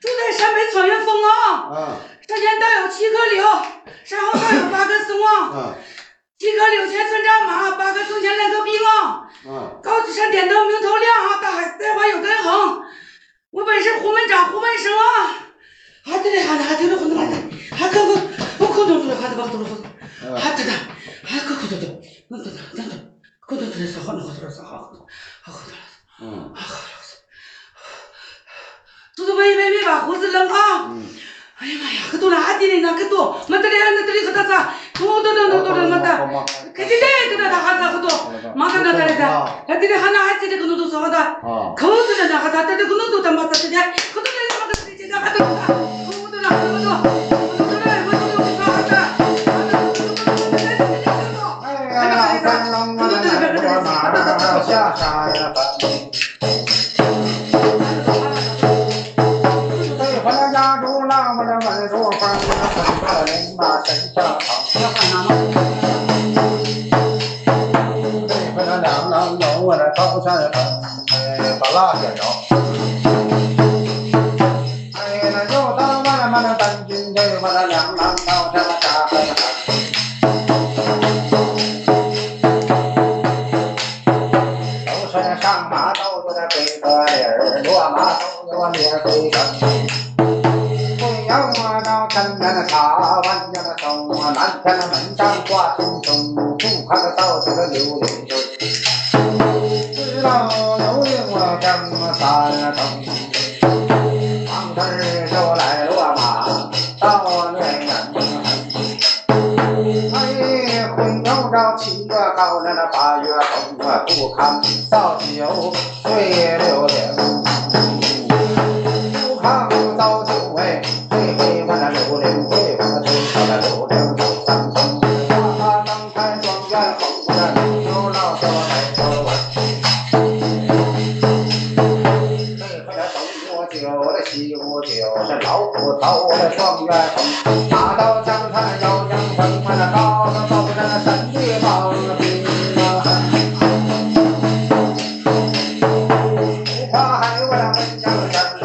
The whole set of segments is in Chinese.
住在山北草原风啊，山间道有七棵柳，山后道有八棵松啊。七个柳千村战马，八棵松前两个兵啊！高子山点灯明头亮啊！大海再花有根横。我本是虎门长虎门生啊！还对对，还还对嘞，还还还可可我可多出来，还得把多了好，还对的，还可可多多，那对的，那对，可多出来是好那好多了是好好多，了，嗯，好是。肚子微微微把胡子扔啊！哎呀妈呀，可多了，俺弟弟那可多，没得嘞，那这里可多啥？多多多多多多没得，肯定嘞，可多他还是可多，马上那得嘞噻，俺弟弟喊那俺弟弟可能高山横，哎，把蜡点着。哎，那又到嘛了嘛了，单军队嘛了，两郎高山扎狠都是上马都有点背个理儿，落马都有脸背梗。不要我到城南茶湾家的走，南天的门上挂钟钟，不看得到这个刘伶军。到楼令我正三更，王氏就来落马到念人。哎，婚又着七月高粱，那八月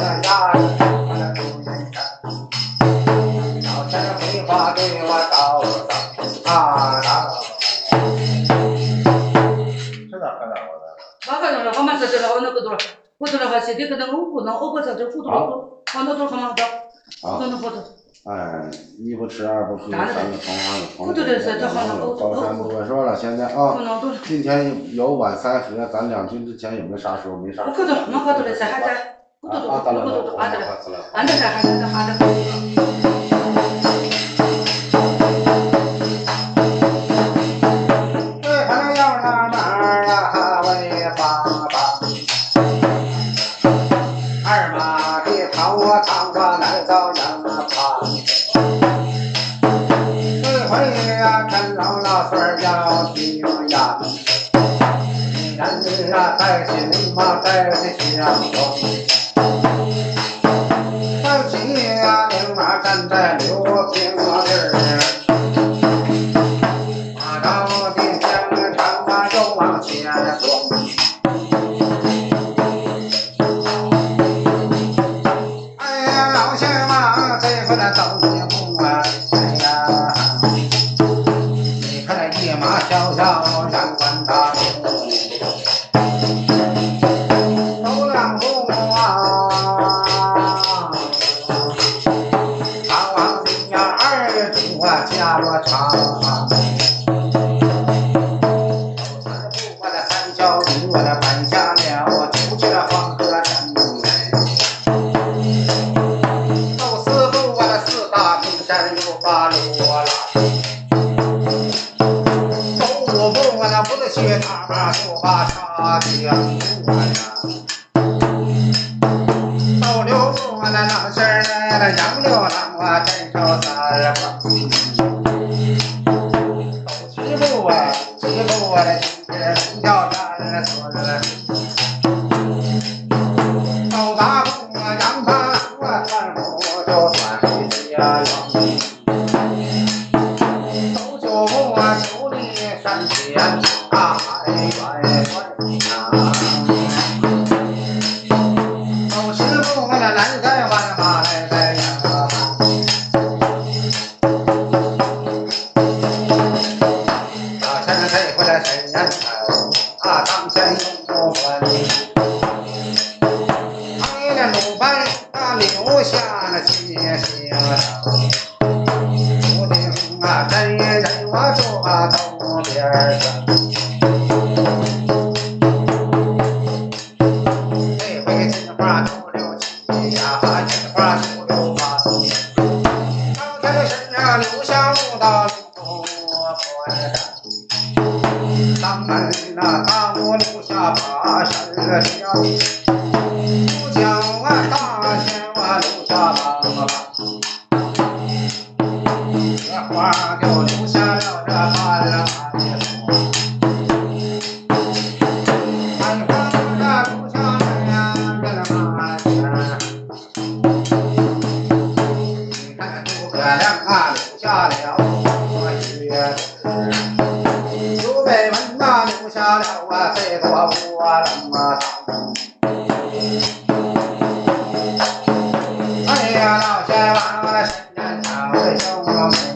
风我不看扫酒对流连。哎，一不吃二不喝，三个同二个同。高山不多说了，现在啊，今天有晚三喝，咱两军之前有没有啥说？没啥。不可多，没可多的，是还在。啊，得了，得了，俺这，俺这还还在还在。Got it. 大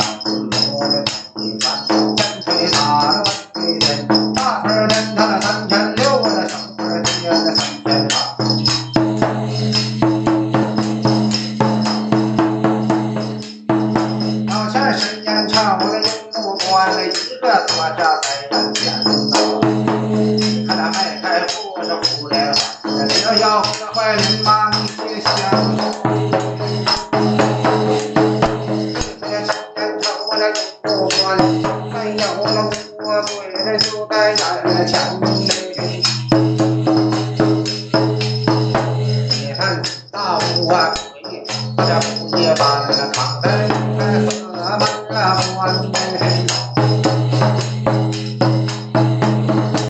雾啊，鬼，大家不夜把那个扛